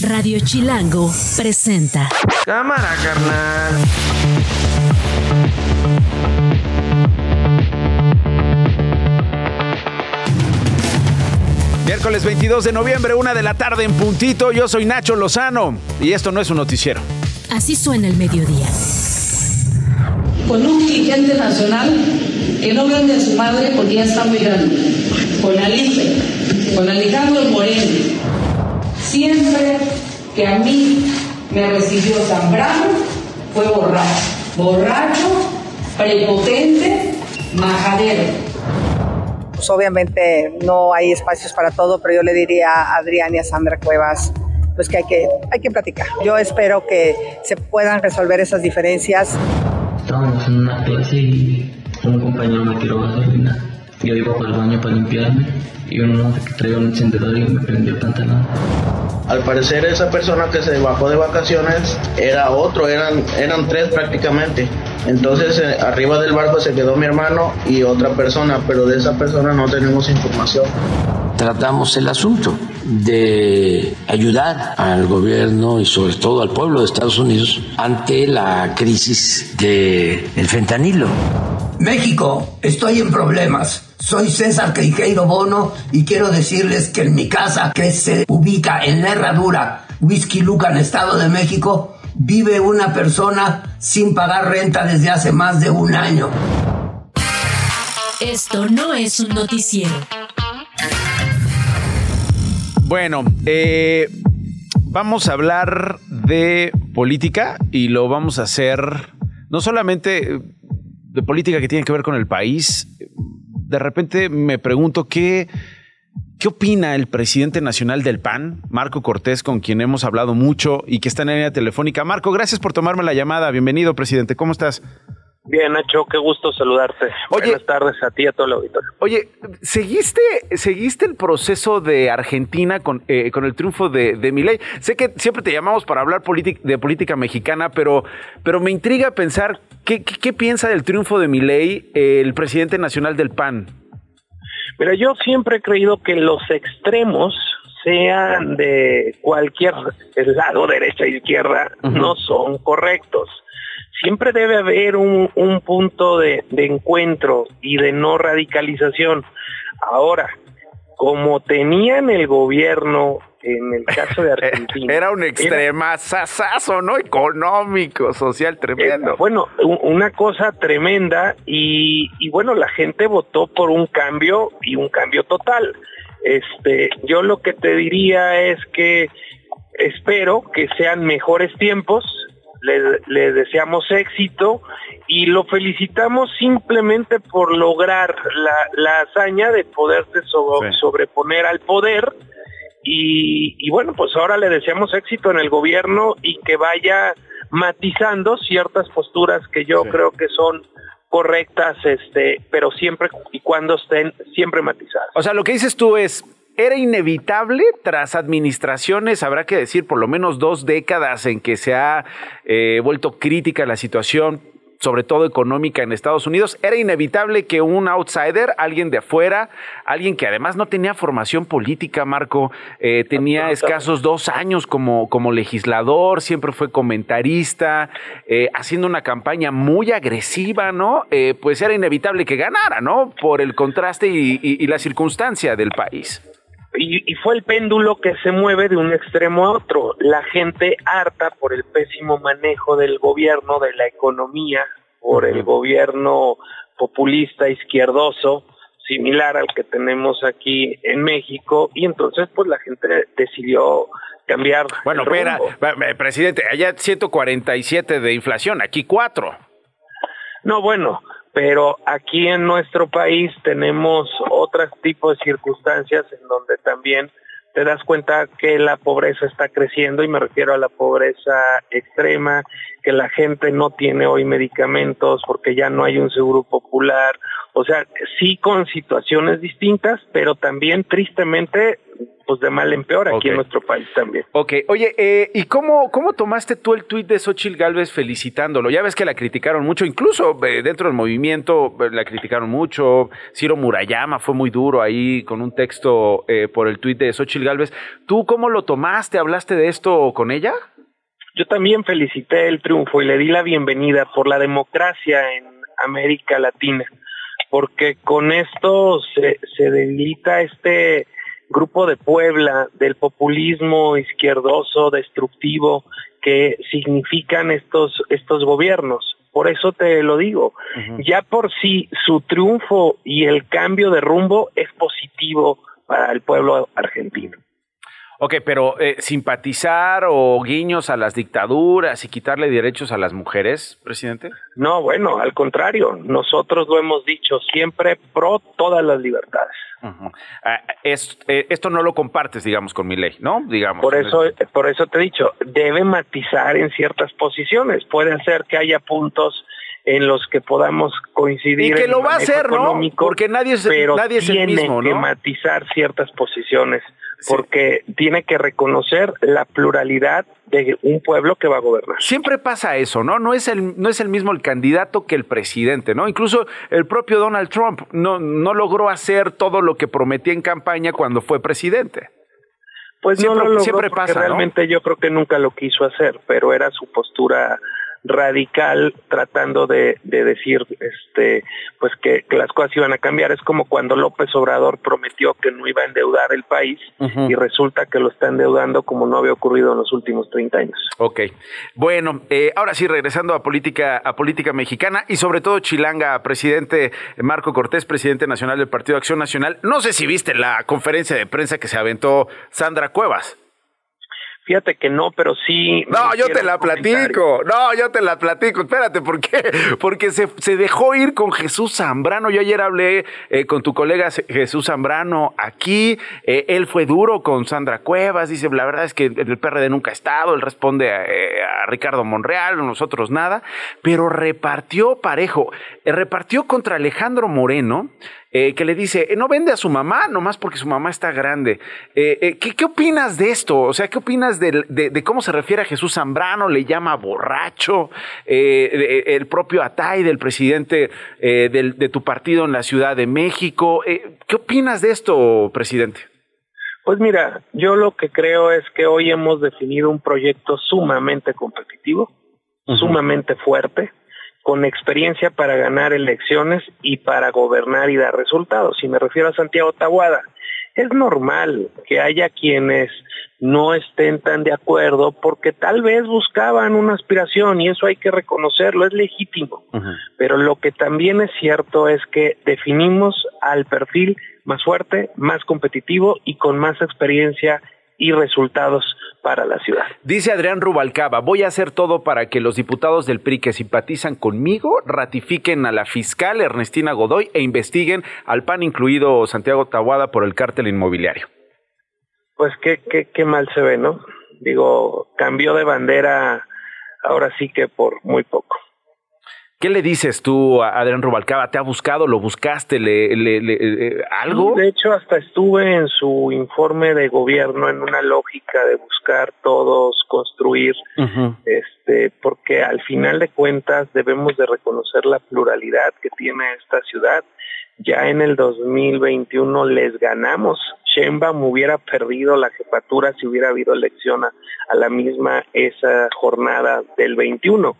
Radio Chilango presenta. Cámara, carnal. Miércoles 22 de noviembre, una de la tarde en puntito. Yo soy Nacho Lozano y esto no es un noticiero. Así suena el mediodía. Con un dirigente nacional que no grande a su madre porque ya está muy grande. Con Alice, con Alejandro Moreno. Siempre que a mí me recibió Zambrano fue borracho. Borracho, prepotente, majadero. Pues obviamente no hay espacios para todo, pero yo le diría a Adrián y a Sandra Cuevas pues que hay que, hay que platicar. Yo espero que se puedan resolver esas diferencias. Estábamos en una clase y un compañero me tiró gasolina. Yo iba para el baño para limpiarme y uno que traía un encendedor y me prendió el pantalón. Al parecer esa persona que se bajó de vacaciones era otro, eran, eran tres prácticamente. Entonces eh, arriba del barco se quedó mi hermano y otra persona, pero de esa persona no tenemos información. Tratamos el asunto de ayudar al gobierno y sobre todo al pueblo de Estados Unidos ante la crisis del el fentanilo. México, estoy en problemas. Soy César Queijeiro Bono y quiero decirles que en mi casa, que se ubica en la Herradura, Whisky Lucan, Estado de México, vive una persona sin pagar renta desde hace más de un año. Esto no es un noticiero. Bueno, eh, vamos a hablar de política y lo vamos a hacer no solamente de política que tiene que ver con el país. De repente me pregunto qué, qué opina el presidente nacional del PAN, Marco Cortés, con quien hemos hablado mucho y que está en la línea telefónica. Marco, gracias por tomarme la llamada. Bienvenido, presidente. ¿Cómo estás? Bien, Nacho, qué gusto saludarte. Oye, Buenas tardes a ti y a todo el auditorio. Oye, ¿seguiste, seguiste el proceso de Argentina con, eh, con el triunfo de, de Milei? Sé que siempre te llamamos para hablar de política mexicana, pero, pero me intriga pensar qué, qué, qué piensa del triunfo de Milei el presidente nacional del PAN. Mira, yo siempre he creído que los extremos sean de cualquier lado, derecha, izquierda, uh -huh. no son correctos siempre debe haber un, un punto de, de, encuentro y de no radicalización. Ahora, como tenían el gobierno en el caso de Argentina. Era un extremazazazo, ¿no? Económico, social, tremendo. Era, bueno, una cosa tremenda y, y bueno, la gente votó por un cambio y un cambio total. Este, yo lo que te diría es que espero que sean mejores tiempos, le, le, deseamos éxito y lo felicitamos simplemente por lograr la, la hazaña de poderse sí. sobreponer al poder y, y, bueno, pues ahora le deseamos éxito en el gobierno y que vaya matizando ciertas posturas que yo sí. creo que son correctas, este, pero siempre y cuando estén siempre matizadas. O sea, lo que dices tú es era inevitable tras administraciones, habrá que decir, por lo menos dos décadas en que se ha eh, vuelto crítica la situación, sobre todo económica en Estados Unidos, era inevitable que un outsider, alguien de afuera, alguien que además no tenía formación política, Marco, eh, tenía escasos dos años como, como legislador, siempre fue comentarista, eh, haciendo una campaña muy agresiva, ¿no? Eh, pues era inevitable que ganara, ¿no? Por el contraste y, y, y la circunstancia del país. Y, y, fue el péndulo que se mueve de un extremo a otro. La gente harta por el pésimo manejo del gobierno, de la economía, por el gobierno populista izquierdoso, similar al que tenemos aquí en México, y entonces pues la gente decidió cambiar. Bueno, espera, presidente, allá 147 de inflación, aquí 4. No, bueno, pero aquí en nuestro país tenemos otros tipos de circunstancias en donde también te das cuenta que la pobreza está creciendo y me refiero a la pobreza extrema que la gente no tiene hoy medicamentos porque ya no hay un seguro popular, o sea, sí con situaciones distintas, pero también tristemente pues de mal en peor aquí en nuestro país también. Ok, oye, eh, ¿y cómo, cómo tomaste tú el tuit de Xochil Gálvez felicitándolo? Ya ves que la criticaron mucho, incluso eh, dentro del movimiento eh, la criticaron mucho, Ciro Murayama fue muy duro ahí con un texto por el tuit de Xochil Gálvez. ¿Tú cómo lo tomaste? ¿Hablaste de esto con ella? Yo también felicité el triunfo y le di la bienvenida por la democracia en América Latina, porque con esto se, se debilita este grupo de Puebla del populismo izquierdoso, destructivo que significan estos, estos gobiernos. Por eso te lo digo, ya por sí su triunfo y el cambio de rumbo es positivo para el pueblo argentino. Ok, pero eh, simpatizar o guiños a las dictaduras y quitarle derechos a las mujeres, presidente? No, bueno, al contrario, nosotros lo hemos dicho siempre pro todas las libertades. Ah, eh, esto no lo compartes, digamos, con mi ley, ¿no? Digamos. Por eso, por eso te he dicho, debe matizar en ciertas posiciones. Puede hacer que haya puntos en los que podamos coincidir. Y que lo va a hacer, ¿no? Porque nadie es, nadie es el mismo, ¿no? que matizar ciertas posiciones porque tiene que reconocer la pluralidad de un pueblo que va a gobernar. Siempre pasa eso, ¿no? No es el, no es el mismo el candidato que el presidente, ¿no? Incluso el propio Donald Trump no, no logró hacer todo lo que prometía en campaña cuando fue presidente. Pues siempre, no lo siempre pasa. Realmente yo creo que nunca lo quiso hacer, pero era su postura radical tratando de, decir este pues que, las cosas iban a cambiar es como cuando López Obrador prometió que no iba a endeudar el país y resulta que lo está endeudando como no había ocurrido en los últimos 30 años. Ok, bueno, eh, ahora sí regresando a política a política mexicana y sobre todo Chilanga, presidente Marco Cortés, presidente nacional del Partido Acción Nacional, no sé si viste la conferencia de prensa que se aventó Sandra Cuevas. Fíjate que no, pero sí. No, yo te la platico. No, yo te la platico. Espérate, ¿por qué? Porque se, se dejó ir con Jesús Zambrano. Yo ayer hablé eh, con tu colega Jesús Zambrano aquí. Eh, él fue duro con Sandra Cuevas. Dice, la verdad es que el PRD nunca ha estado. Él responde a, eh, a Ricardo Monreal, nosotros nada. Pero repartió parejo. repartió contra Alejandro Moreno eh, que le dice, eh, no vende a su mamá nomás porque su mamá está grande. Eh, ¿qué, ¿qué, opinas de esto? O sea, ¿qué opinas de, de, cómo se refiere a Jesús Zambrano? Le llama borracho. el propio Atay, del presidente del, de tu partido en la Ciudad de México. ¿Qué opinas de esto, presidente? Pues mira, yo lo que creo es que hoy hemos definido un proyecto sumamente competitivo, sumamente fuerte, con experiencia para ganar elecciones y para gobernar y dar resultados. Si me refiero a Santiago Tahuada, es normal que haya quienes no estén tan de acuerdo porque tal vez buscaban una aspiración y eso hay que reconocerlo, es legítimo. Pero lo que también es cierto es que definimos al perfil más fuerte, más competitivo y con más experiencia y resultados para la ciudad. Dice Adrián Rubalcaba, voy a hacer todo para que los diputados del PRI que simpatizan conmigo ratifiquen a la fiscal Ernestina Godoy e investiguen al PAN incluido Santiago Tahuada por el cártel inmobiliario. Pues qué, qué, qué mal se ve, ¿no? Digo, cambió de bandera ahora sí que por muy poco. ¿Qué le dices tú a Adrián Rubalcaba? ¿Te ha buscado? ¿Lo buscaste? ¿Le, le, eh, algo? De hecho, hasta estuve en su informe de gobierno en una lógica de buscar todos, construir, este, porque al final de cuentas debemos de reconocer la pluralidad que tiene esta ciudad. Ya en el 2021 les ganamos. Sheinbaum hubiera perdido la jefatura si hubiera habido elección a, a la misma esa jornada del 21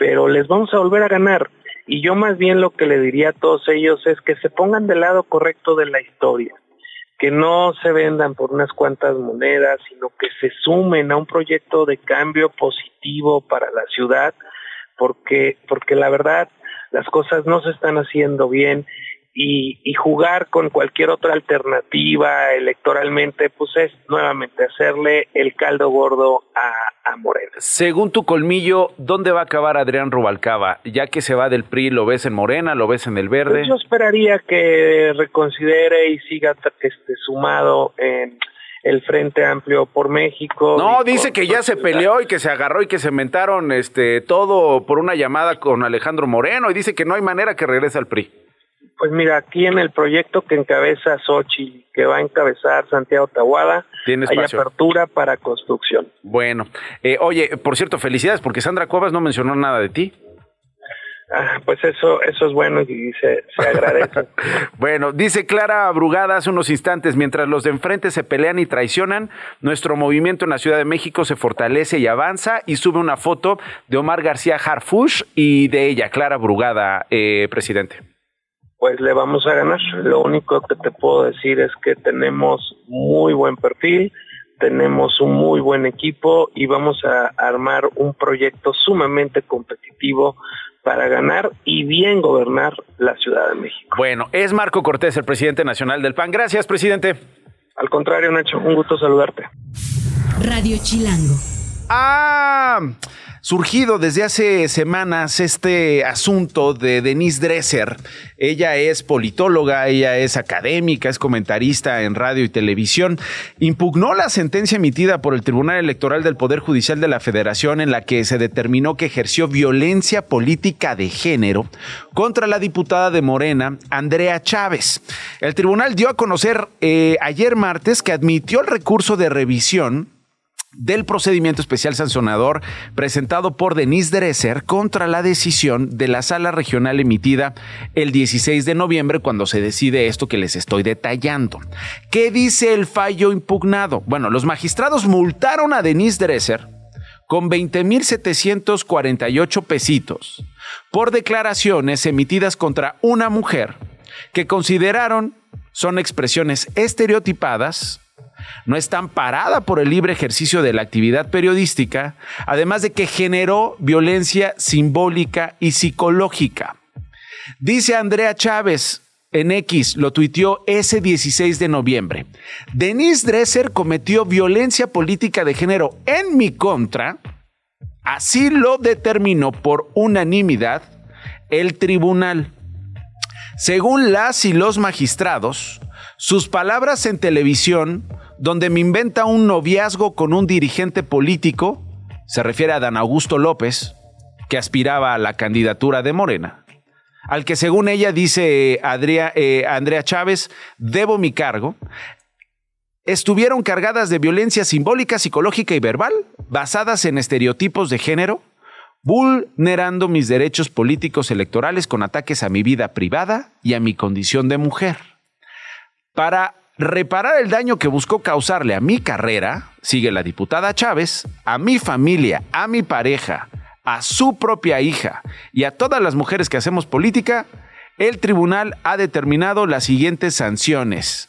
pero les vamos a volver a ganar. Y yo más bien lo que le diría a todos ellos es que se pongan del lado correcto de la historia, que no se vendan por unas cuantas monedas, sino que se sumen a un proyecto de cambio positivo para la ciudad, porque, porque la verdad las cosas no se están haciendo bien y, jugar con cualquier otra alternativa electoralmente, pues es nuevamente hacerle el caldo gordo a, a Morena. Según tu colmillo, ¿dónde va a acabar Adrián Rubalcaba? Ya que se va del PRI, ¿lo ves en Morena, lo ves en el Verde? Pues yo esperaría que reconsidere y siga este, sumado en, el Frente Amplio por México. No, dice que ya se peleó y que se agarró y que se mentaron este, todo por una llamada con Alejandro Moreno y dice que no hay manera que regrese al PRI. Pues mira, aquí en el proyecto que encabeza Sochi, que va a encabezar Santiago Tahuada, hay apertura para construcción. Bueno, eh, oye, por cierto, felicidades porque Sandra Cuevas no mencionó nada de ti. Ah, pues eso, eso es bueno y se, se agradece. bueno, dice Clara Brugada hace unos instantes, mientras los de enfrente se pelean y traicionan, nuestro movimiento en la Ciudad de México se fortalece y avanza y sube una foto de Omar García Harfush y de ella, Clara Brugada, eh, presidente. Pues le vamos a ganar. Lo único que te puedo decir es que tenemos muy buen perfil, tenemos un muy buen equipo y vamos a armar un proyecto sumamente competitivo para ganar y bien gobernar la Ciudad de México. Bueno, es Marco Cortés, el presidente nacional del PAN. Gracias, presidente. Al contrario, Nacho, un gusto saludarte. Radio Chilango. Ah, surgido desde hace semanas este asunto de Denise Dresser. Ella es politóloga, ella es académica, es comentarista en radio y televisión. Impugnó la sentencia emitida por el Tribunal Electoral del Poder Judicial de la Federación en la que se determinó que ejerció violencia política de género contra la diputada de Morena, Andrea Chávez. El tribunal dio a conocer eh, ayer martes que admitió el recurso de revisión del procedimiento especial sancionador presentado por Denise Dresser contra la decisión de la sala regional emitida el 16 de noviembre cuando se decide esto que les estoy detallando. ¿Qué dice el fallo impugnado? Bueno, los magistrados multaron a Denise Dresser con 20.748 pesitos por declaraciones emitidas contra una mujer que consideraron son expresiones estereotipadas, no está amparada por el libre ejercicio de la actividad periodística, además de que generó violencia simbólica y psicológica. Dice Andrea Chávez en X, lo tuiteó ese 16 de noviembre. Denise Dresser cometió violencia política de género en mi contra. Así lo determinó por unanimidad el tribunal. Según las y los magistrados, sus palabras en televisión donde me inventa un noviazgo con un dirigente político, se refiere a Dan Augusto López, que aspiraba a la candidatura de Morena, al que según ella dice eh, Andrea Chávez, debo mi cargo, estuvieron cargadas de violencia simbólica, psicológica y verbal, basadas en estereotipos de género, vulnerando mis derechos políticos electorales con ataques a mi vida privada y a mi condición de mujer. Para reparar el daño que buscó causarle a mi carrera, sigue la diputada Chávez, a mi familia, a mi pareja, a su propia hija y a todas las mujeres que hacemos política, el tribunal ha determinado las siguientes sanciones.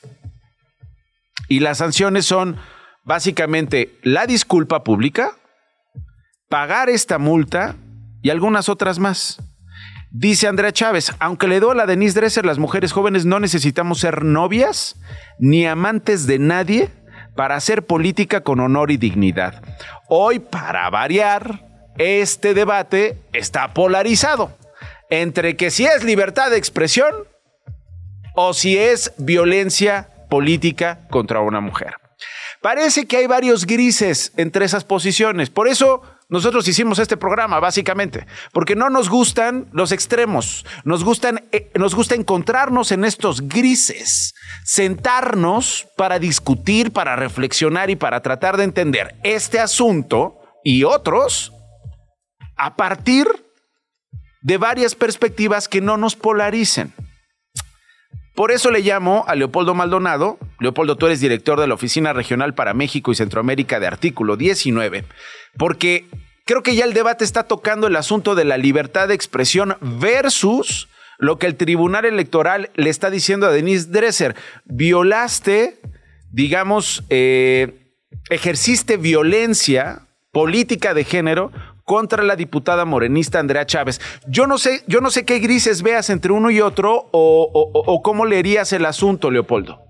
Y las sanciones son básicamente la disculpa pública, pagar esta multa y algunas otras más. Dice Andrea Chávez, aunque le doy a Denise Dresser, las mujeres jóvenes no necesitamos ser novias ni amantes de nadie para hacer política con honor y dignidad. Hoy, para variar, este debate está polarizado entre que si es libertad de expresión o si es violencia política contra una mujer. Parece que hay varios grises entre esas posiciones. Por eso nosotros hicimos este programa, básicamente, porque no nos gustan los extremos, nos, gustan, eh, nos gusta encontrarnos en estos grises, sentarnos para discutir, para reflexionar y para tratar de entender este asunto y otros a partir de varias perspectivas que no nos polaricen. Por eso le llamo a Leopoldo Maldonado. Leopoldo, tú eres director de la Oficina Regional para México y Centroamérica de Artículo 19, porque creo que ya el debate está tocando el asunto de la libertad de expresión versus lo que el Tribunal Electoral le está diciendo a Denise Dresser. Violaste, digamos, eh, ejerciste violencia política de género contra la diputada morenista Andrea Chávez. Yo no sé, yo no sé qué grises veas entre uno y otro o, cómo leerías el asunto, Leopoldo.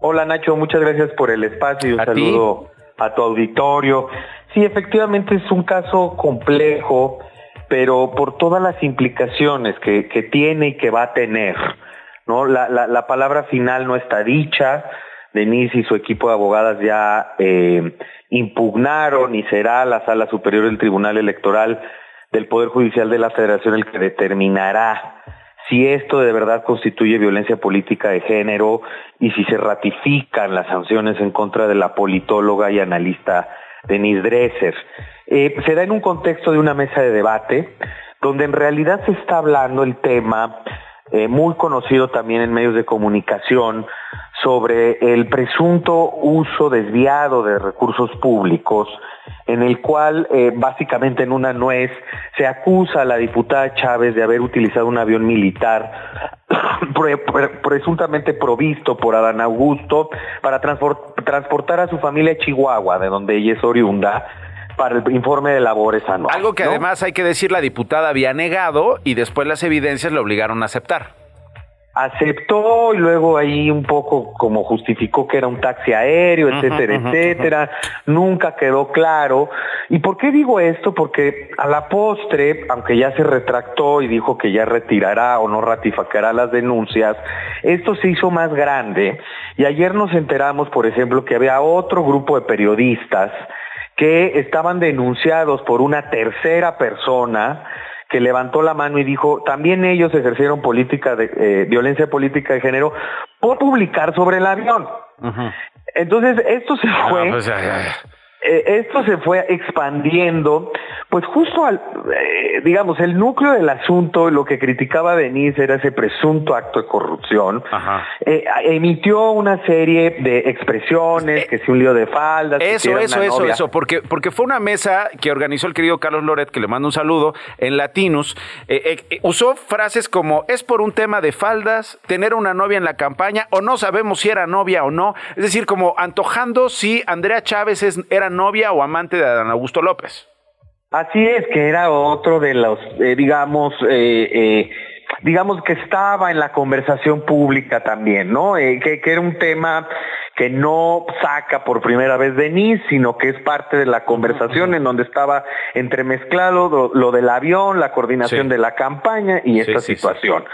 Hola Nacho, muchas gracias por el espacio y un saludo a tu auditorio. Sí, efectivamente es un caso complejo, pero por todas las implicaciones que, tiene y que va a tener. ¿no? La, la palabra final no está dicha, Denise y su equipo de abogadas ya eh, impugnaron y será la Sala Superior del Tribunal Electoral del Poder Judicial de la Federación el que determinará si esto de verdad constituye violencia política de género y si se ratifican las sanciones en contra de la politóloga y analista Denise Dresser. Eh, se da en un contexto de una mesa de debate donde en realidad se está hablando el tema eh, muy conocido también en medios de comunicación sobre el presunto uso desviado de recursos públicos en el cual eh, básicamente en una nuez se acusa a la diputada Chávez de haber utilizado un avión militar presuntamente provisto por Adán Augusto para transportar a su familia a Chihuahua, de donde ella es oriunda, para el informe de labores anual. Algo que además hay que decir, la diputada había negado y después las evidencias le obligaron a aceptar aceptó y luego ahí un poco como justificó que era un taxi aéreo, etcétera, etcétera. Nunca quedó claro. ¿Y por qué digo esto? Porque a la postre, aunque ya se retractó y dijo que ya retirará o no ratificará las denuncias, esto se hizo más grande. Y ayer nos enteramos, por ejemplo, que había otro grupo de periodistas que estaban denunciados por una tercera persona que levantó la mano y dijo, también ellos ejercieron política de eh, violencia política de género por publicar sobre el avión. Entonces, esto se ah, fue... Pues eh, esto se fue expandiendo, pues justo al, eh, digamos, el núcleo del asunto, lo que criticaba Denise era ese presunto acto de corrupción. Eh, emitió una serie de expresiones, que si un lío de faldas. Eso, eso, eso, eso, porque, porque fue una mesa que organizó el querido Carlos Loret, que le mando un saludo, en Latinus. usó frases como, es por un tema de faldas, tener una novia en la campaña, o no sabemos si era novia o no. Es decir, como antojando si Andrea Chávez es, era novia o amante de Adán Augusto López. Así es, que era otro de los, eh, digamos, eh, eh, digamos que estaba en la conversación pública también, ¿no? que, que, era un tema que no saca por primera vez Denise, sino que es parte de la conversación en donde estaba entremezclado lo, del avión, la coordinación de la campaña y esta situación.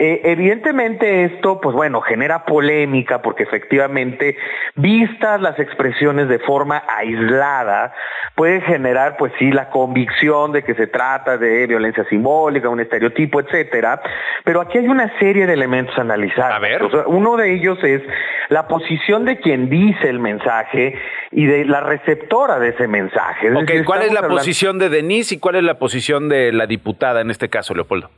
Eh, evidentemente esto, pues bueno, genera polémica porque efectivamente, vistas las expresiones de forma aislada, puede generar, pues sí, la convicción de que se trata de violencia simbólica, un estereotipo, etcétera. Pero aquí hay una serie de elementos a analizar. A ver. uno de ellos es la posición de quien dice el mensaje y de la receptora de ese mensaje. ¿cuál es la posición de Denise y cuál es la posición de la diputada en este caso, Leopoldo?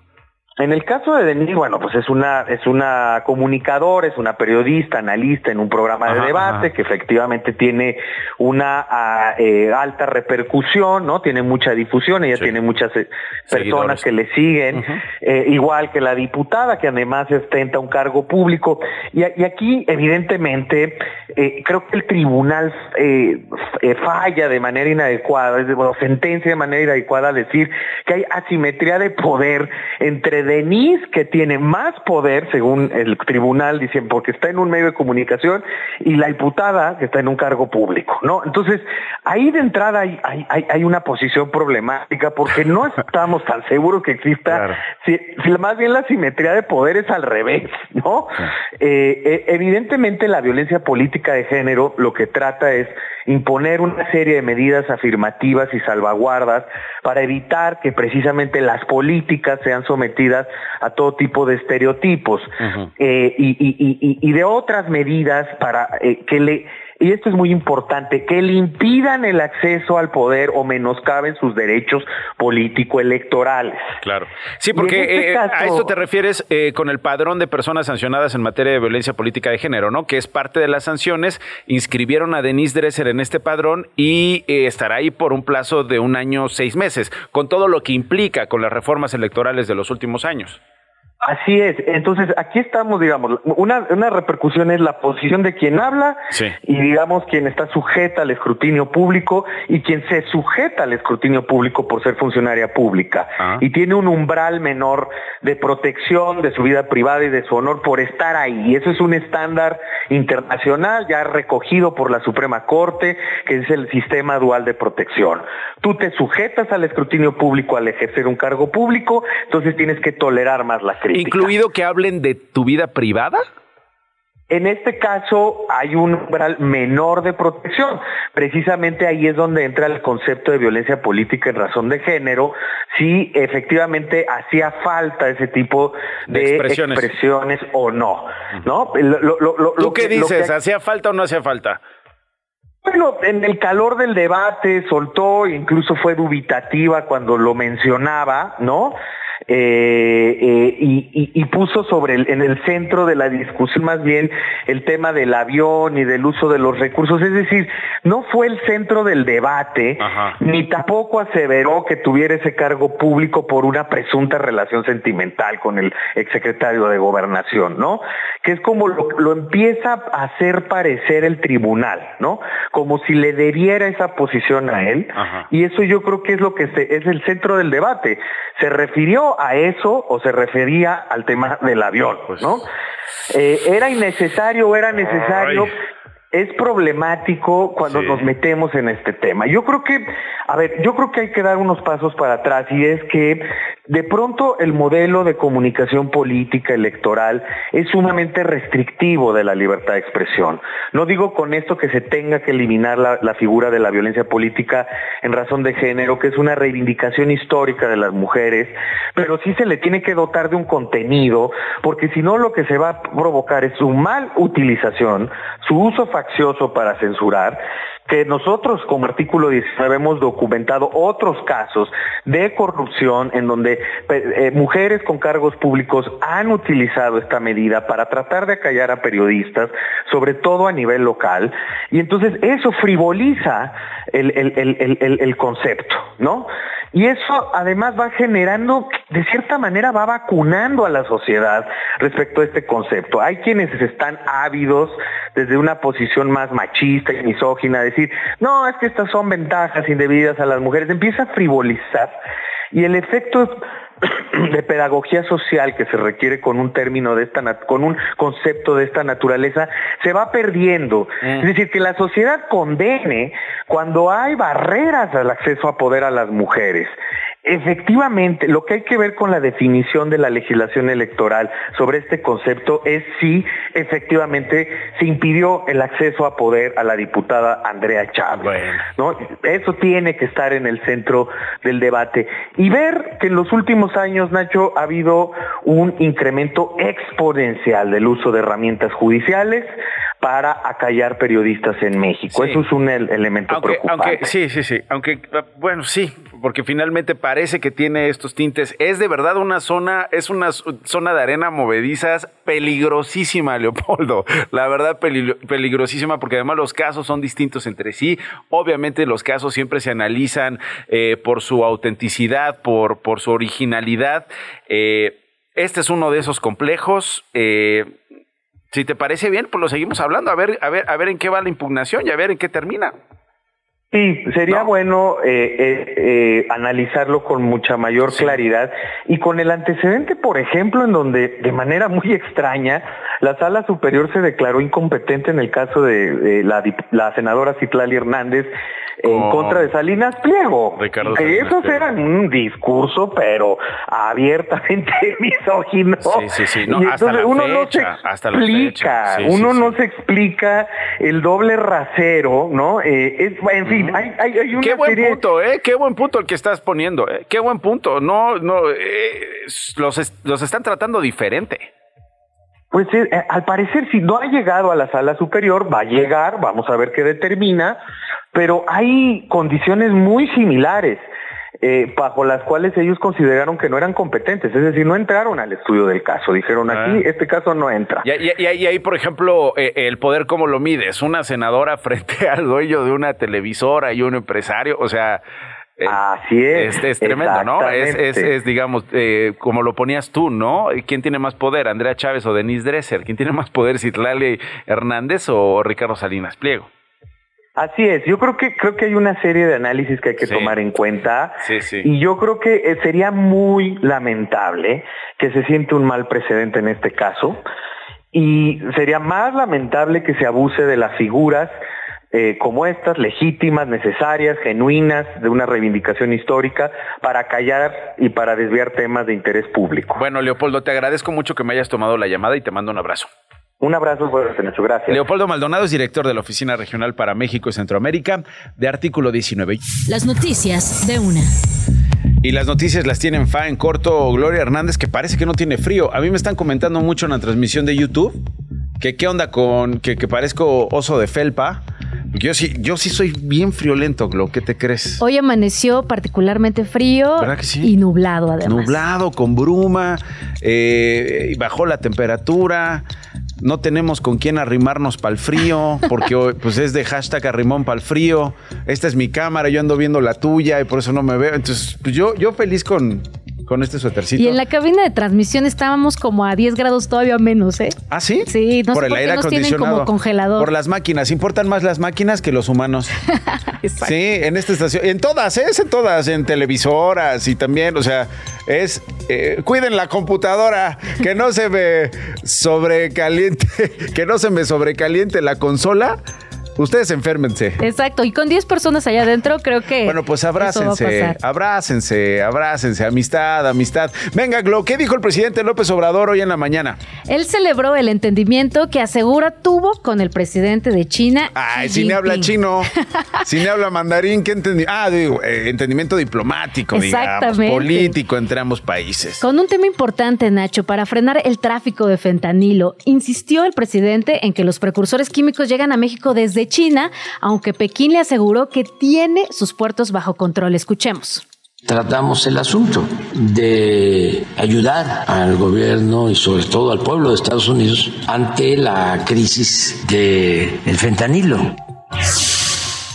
En el caso de Denis, bueno, pues es una, es una comunicadora, es una periodista, analista en un programa de debate que efectivamente tiene una ah, eh, alta repercusión, ¿no? Tiene mucha difusión, ella tiene muchas eh, personas que le siguen, eh, igual que la diputada, que además ostenta un cargo público. Y, aquí, evidentemente, creo que el tribunal falla de manera inadecuada, bueno, sentencia de manera inadecuada a decir que hay asimetría de poder entre Denise, que tiene más poder, según el tribunal, dicen, porque está en un medio de comunicación, y la diputada, que está en un cargo público, ¿no? Entonces, ahí de entrada hay, hay, una posición problemática, porque no estamos tan seguros que exista, si, más bien la simetría de poder es al revés, ¿no? Eh, eh, evidentemente la violencia política de género lo que trata es imponer una serie de medidas afirmativas y salvaguardas para evitar que precisamente las políticas sean sometidas a todo tipo de estereotipos. Eh, y, de otras medidas para eh, que le y esto es muy importante, que le impidan el acceso al poder o menoscaben sus derechos político-electorales. Claro. Sí, porque este eh, a esto te refieres eh, con el padrón de personas sancionadas en materia de violencia política de género, ¿no? Que es parte de las sanciones. Inscribieron a Denise Dresser en este padrón y eh, estará ahí por un plazo de un año, seis meses, con todo lo que implica con las reformas electorales de los últimos años. Así es. Entonces, aquí estamos, digamos, una, una repercusión es la posición de quien habla y, digamos, quien está sujeta al escrutinio público y quien se sujeta al escrutinio público por ser funcionaria pública. Ah. Y tiene un umbral menor de protección de su vida privada y de su honor por estar ahí. Y eso es un estándar internacional ya recogido por la Suprema Corte, que es el sistema dual de protección. Tú te sujetas al escrutinio público al ejercer un cargo público, entonces tienes que tolerar más la crítica. ¿Incluido que hablen de tu vida privada? En este caso hay un umbral menor de protección. Precisamente ahí es donde entra el concepto de violencia política en razón de género, si efectivamente hacía falta ese tipo de, expresiones. o no. ¿no? ¿Tú qué dices? ¿Hacía falta o no hacía falta? Bueno, en el calor del debate soltó, incluso fue dubitativa cuando lo mencionaba, ¿no? Eh, eh, y, puso sobre el, en el centro de la discusión más bien el tema del avión y del uso de los recursos, es decir, no fue el centro del debate, ni tampoco aseveró que tuviera ese cargo público por una presunta relación sentimental con el exsecretario de gobernación, ¿no? Que es como lo, empieza a hacer parecer el tribunal, ¿no? Como si le debiera esa posición a él, y eso yo creo que es lo que es el centro del debate. Se refirió a eso o se refería al tema del avión, pues, ¿no? Eh, ¿Era innecesario o era necesario? es problemático cuando nos metemos en este tema. Yo creo que, a ver, yo creo que hay que dar unos pasos para atrás y es que de pronto el modelo de comunicación política electoral es sumamente restrictivo de la libertad de expresión. No digo con esto que se tenga que eliminar la, figura de la violencia política en razón de género, que es una reivindicación histórica de las mujeres, pero sí se le tiene que dotar de un contenido, porque si no lo que se va a provocar es su mal utilización, su uso faccioso para censurar, que nosotros como artículo 19 hemos documentado otros casos de corrupción en donde eh, mujeres con cargos públicos han utilizado esta medida para tratar de acallar a periodistas, sobre todo a nivel local, y entonces eso frivoliza el, el concepto, ¿no? Y eso además va generando, de cierta manera, va vacunando a la sociedad respecto a este concepto. Hay quienes están ávidos desde una posición más machista y misógina, decir, no, es que estas son ventajas indebidas a las mujeres. Empieza a frivolizar y el efecto de pedagogía social que se requiere con un término de esta con un concepto de esta naturaleza se va perdiendo. Mm. Es decir, que la sociedad condene cuando hay barreras al acceso a poder a las mujeres. Efectivamente, lo que hay que ver con la definición de la legislación electoral sobre este concepto es si efectivamente se impidió el acceso a poder a la diputada Andrea Chávez. ¿no? Eso tiene que estar en el centro del debate. Y ver que en los últimos años, Nacho, ha habido un incremento exponencial del uso de herramientas judiciales, para acallar periodistas en México. Eso es un elemento preocupante. sí, sí, sí. Aunque, bueno, sí, porque finalmente parece que tiene estos tintes. Es de verdad una zona, es una zona de arena movedizas peligrosísima, Leopoldo. La verdad, peligrosísima, porque además los casos son distintos entre sí. Obviamente los casos siempre se analizan eh, por su autenticidad, por, por su originalidad. Eh, este es uno de esos complejos. Eh, si te parece bien, pues lo seguimos hablando, a ver, a ver, a ver en qué va la impugnación y a ver en qué termina. Sí, sería bueno eh, eh, eh, analizarlo con mucha mayor claridad y con el antecedente, por ejemplo, en donde de manera muy extraña la sala superior se declaró incompetente en el caso de, la, la senadora Citlali Hernández en contra de Salinas Pliego. Ricardo que esos eran un discurso, pero abiertamente misógino. Sí, sí, sí. No, hasta la uno no se explica, uno no se explica el doble rasero, ¿no? En fin, hay, hay, una Qué buen punto, ¿eh? Qué buen punto el que estás poniendo, ¿eh? Qué buen punto. No, no, eh, los, los están tratando diferente. Pues eh, al parecer, si no ha llegado a la sala superior, va a llegar, vamos a ver qué determina, pero hay condiciones muy similares. Eh, bajo las cuales ellos consideraron que no eran competentes, es decir, no entraron al estudio del caso, dijeron aquí, ah. este caso no entra. Y, ahí, por ejemplo, eh, el poder, ¿cómo lo mides? Una senadora frente al dueño de una televisora y un empresario, o sea... Eh, Así es. Es, tremendo, ¿no? Es, es, digamos, como lo ponías tú, ¿no? ¿Quién tiene más poder, Andrea Chávez o Denise Dresser? ¿Quién tiene más poder, Citlali Hernández o Ricardo Salinas Pliego? Así es, yo creo que creo que hay una serie de análisis que hay que tomar en cuenta y yo creo que eh, sería muy lamentable que se siente un mal precedente en este caso y sería más lamentable que se abuse de las figuras eh, como estas, legítimas, necesarias, genuinas, de una reivindicación histórica, para callar y para desviar temas de interés público. Bueno, Leopoldo, te agradezco mucho que me hayas tomado la llamada y te mando un abrazo. Un abrazo fuerte, Nacho. Gracias. Leopoldo Maldonado es director de la Oficina Regional para México y Centroamérica de Artículo 19. Las noticias de una. Y las noticias las tienen fa en corto Gloria Hernández, que parece que no tiene frío. A mí me están comentando mucho en la transmisión de YouTube que qué onda con que, que parezco oso de felpa. Yo sí, yo sí soy bien friolento, Glo. ¿Qué te crees? Hoy amaneció particularmente frío ¿Verdad que sí? y nublado además. Nublado, con bruma, eh, bajó la temperatura. No tenemos con quién arrimarnos para el frío, porque hoy, pues es de hashtag arrimón para el frío. Esta es mi cámara, yo ando viendo la tuya y por eso no me veo. Entonces, pues yo, yo feliz con, con este suétercito. Y en la cabina de transmisión estábamos como a 10 grados todavía menos, ¿eh? ¿Ah, sí? Sí, no por sé el por aire nos tienen acondicionado. como congelador. Por las máquinas. Importan más las máquinas que los humanos. sí, en esta estación. En todas, ¿eh? Es en todas. En televisoras y también, o sea, es. eh, cuiden la computadora, que no se me sobrecaliente, que no se me sobrecaliente la consola. Ustedes enférmense. Exacto, y con 10 personas allá adentro creo que Bueno, pues abrácense, abrácense, abrácense, amistad, amistad. Venga, Glo, ¿qué dijo el presidente López Obrador hoy en la mañana? Él celebró el entendimiento que asegura tuvo con el presidente de China. Ay, Xi si ni habla chino, si ni habla mandarín, ¿qué entendí? Ah, digo, eh, entendimiento diplomático, digamos, político entre ambos países. Con un tema importante, Nacho, para frenar el tráfico de fentanilo, insistió el presidente en que los precursores químicos llegan a México desde China, aunque Pekín le aseguró que tiene sus puertos bajo control. Escuchemos. tratamos el asunto de ayudar al gobierno y sobre todo al pueblo de Estados Unidos ante la crisis del fentanilo.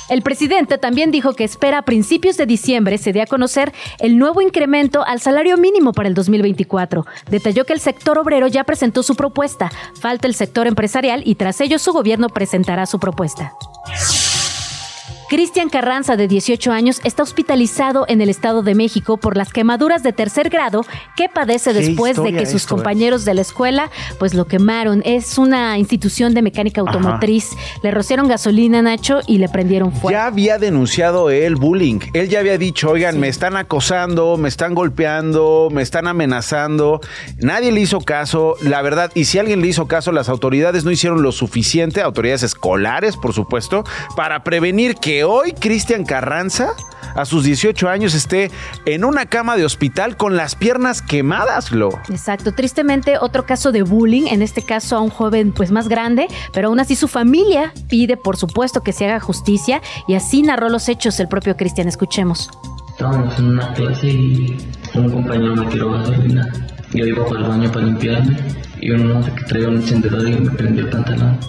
El presidente también dijo que espera a principios de diciembre se dé a conocer el nuevo incremento al salario mínimo para el 2024. Detalló que el sector obrero ya presentó su propuesta, falta el sector empresarial y tras ello su gobierno presentará su propuesta. Cristian Carranza, de 18 años, está hospitalizado en el Estado de México por las quemaduras de tercer grado que padece después de que sus esto, eh. compañeros de la escuela pues lo quemaron. Es una institución de mecánica automotriz. Le rociaron gasolina, Nacho, y le prendieron fuego. Ya había denunciado él bullying. Él ya había dicho, oigan, me están acosando, me están golpeando, me están amenazando. Nadie le hizo caso, la verdad. Y si alguien le hizo caso, las autoridades no hicieron lo suficiente, autoridades escolares, por supuesto, para prevenir que hoy Cristian Carranza, a sus 18 años, esté en una cama de hospital con las piernas quemadas, lo. Exacto, tristemente otro caso de bullying, en este caso a un joven pues más grande, pero aún así su familia pide por supuesto que se haga justicia y así narró los hechos el propio Cristian, escuchemos. Estábamos en una clase y un compañero me tiró gasolina. Yo iba para el baño para limpiarme y uno que traía un encendedor y me prendió el pantalón.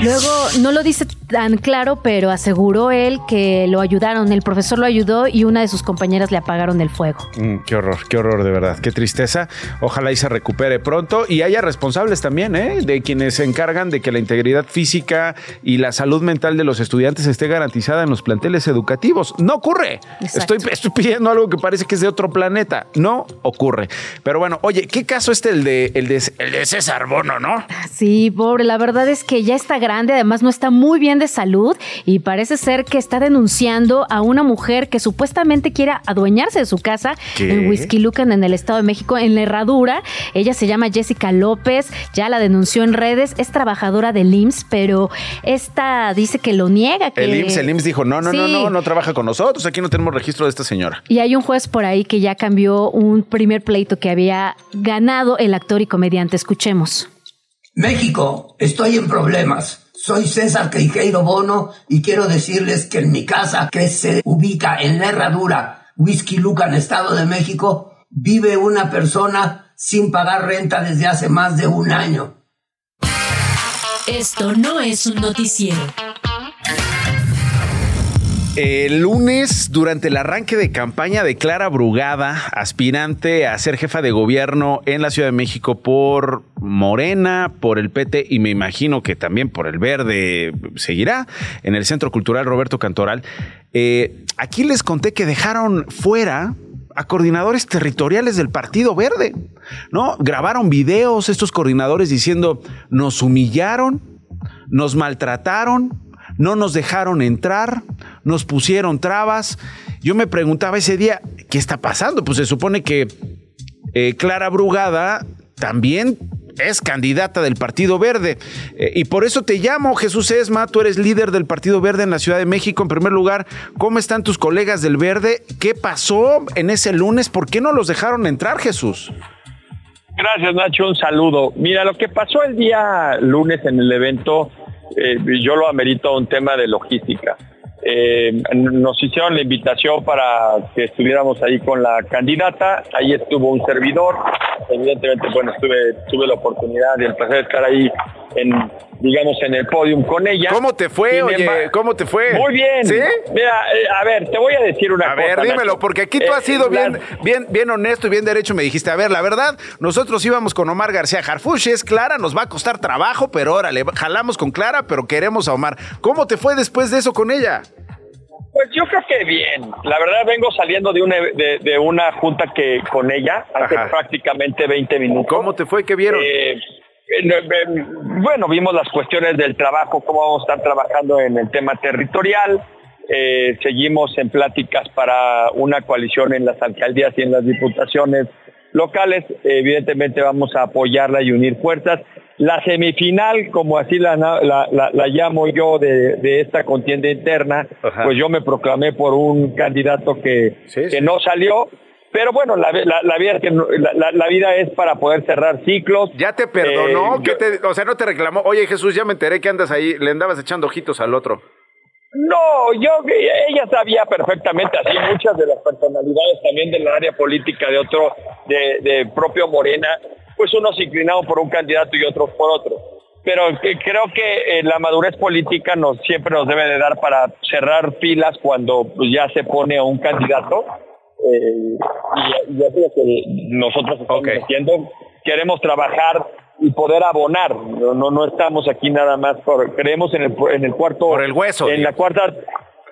Luego, no lo dice tan claro, pero aseguró él que lo ayudaron, el profesor lo ayudó y una de sus compañeras le apagaron el fuego. Mm, qué horror, qué horror de verdad, qué tristeza. Ojalá y se recupere pronto y haya responsables también, ¿eh? De quienes se encargan de que la integridad física y la salud mental de los estudiantes esté garantizada en los planteles educativos. No ocurre. Estoy, estoy pidiendo algo que parece que es de otro planeta. No ocurre. Pero bueno, oye, ¿qué caso este el de, el de, el de César Bono, no? Sí, pobre, la verdad es que ya está grande, además no está muy bien de salud y parece ser que está denunciando a una mujer que supuestamente quiere adueñarse de su casa ¿Qué? en Whisky Lucan, en el Estado de México, en la herradura. Ella se llama Jessica López, ya la denunció en redes, es trabajadora del IMSS, pero esta dice que lo niega. Que... El IMSS, el IMSS dijo, no, no, no, no, no trabaja con nosotros, aquí no tenemos registro de esta señora. Y hay un juez por ahí que ya cambió un primer pleito que había ganado el actor y comediante. Escuchemos. México, estoy en problemas. Soy César Queijeiro Bono y quiero decirles que en mi casa, que se ubica en la herradura Whisky Lucan, Estado de México, vive una persona sin pagar renta desde hace más de un año. Esto no es un noticiero. El lunes, durante el arranque de campaña de Clara Brugada, aspirante a ser jefa de gobierno en la Ciudad de México por Morena, por el PT y me imagino que también por el Verde seguirá en el Centro Cultural Roberto Cantoral, eh, aquí les conté que dejaron fuera a coordinadores territoriales del Partido Verde, ¿no? Grabaron videos estos coordinadores diciendo, nos humillaron, nos maltrataron, no nos dejaron entrar, nos pusieron trabas. Yo me preguntaba ese día, ¿qué está pasando? Pues se supone que eh, Clara Brugada también es candidata del Partido Verde. Eh, y por eso te llamo, Jesús Esma, tú eres líder del Partido Verde en la Ciudad de México. En primer lugar, ¿cómo están tus colegas del Verde? ¿Qué pasó en ese lunes? ¿Por qué no los dejaron entrar, Jesús? Gracias, Nacho. Un saludo. Mira, lo que pasó el día lunes en el evento, eh, yo lo amerito a un tema de logística. Eh, nos hicieron la invitación para que estuviéramos ahí con la candidata. Ahí estuvo un servidor. Evidentemente, bueno, tuve, tuve la oportunidad y el placer de estar ahí en, digamos, en el podium con ella. ¿Cómo te fue, oye? ¿Cómo te fue? Muy bien. ¿Sí? Mira, eh, a ver, te voy a decir una a cosa. A ver, dímelo, porque aquí tú has Eh, sido la- bien, bien, bien honesto y bien derecho. Me dijiste, a ver, la verdad, nosotros íbamos con Omar García Harfuch, es Clara, nos va a costar trabajo, pero órale, jalamos con Clara, pero queremos a Omar. ¿Cómo te fue después de eso con ella? Pues yo creo que bien. La verdad vengo saliendo de una, de, de una junta que con ella hace Ajá. prácticamente 20 minutos. ¿Cómo te fue? ¿Qué vieron? Eh, bueno, vimos las cuestiones del trabajo, cómo vamos a estar trabajando en el tema territorial. Eh, seguimos en pláticas para una coalición en las alcaldías y en las diputaciones locales. Eh, evidentemente vamos a apoyarla y unir fuerzas. La semifinal, como así la, la, la- la llamo yo de, de esta contienda interna, Ajá. pues yo me proclamé por un candidato que, que no salió. Pero bueno, la, la- la vida la- la- vida es para poder cerrar ciclos. ¿Ya te perdonó? Eh, ¿Qué yo- te- o sea, no te reclamó. Oye, Jesús, ya me enteré que andas ahí, le andabas echando ojitos al otro. No, yo, ella sabía perfectamente, así muchas de las personalidades también del área política de otro, de, de propio Morena, pues unos inclinados por un candidato y otros por otro. Pero que- creo que eh, la madurez política nos siempre nos debe de dar para cerrar filas cuando pues, ya se pone a un candidato. Eh, y, y eso es lo que nosotros estamos haciendo. Queremos trabajar y poder abonar. No, no, no estamos aquí nada más por, creemos en el, en el cuarto. Por el hueso, En la cuarta.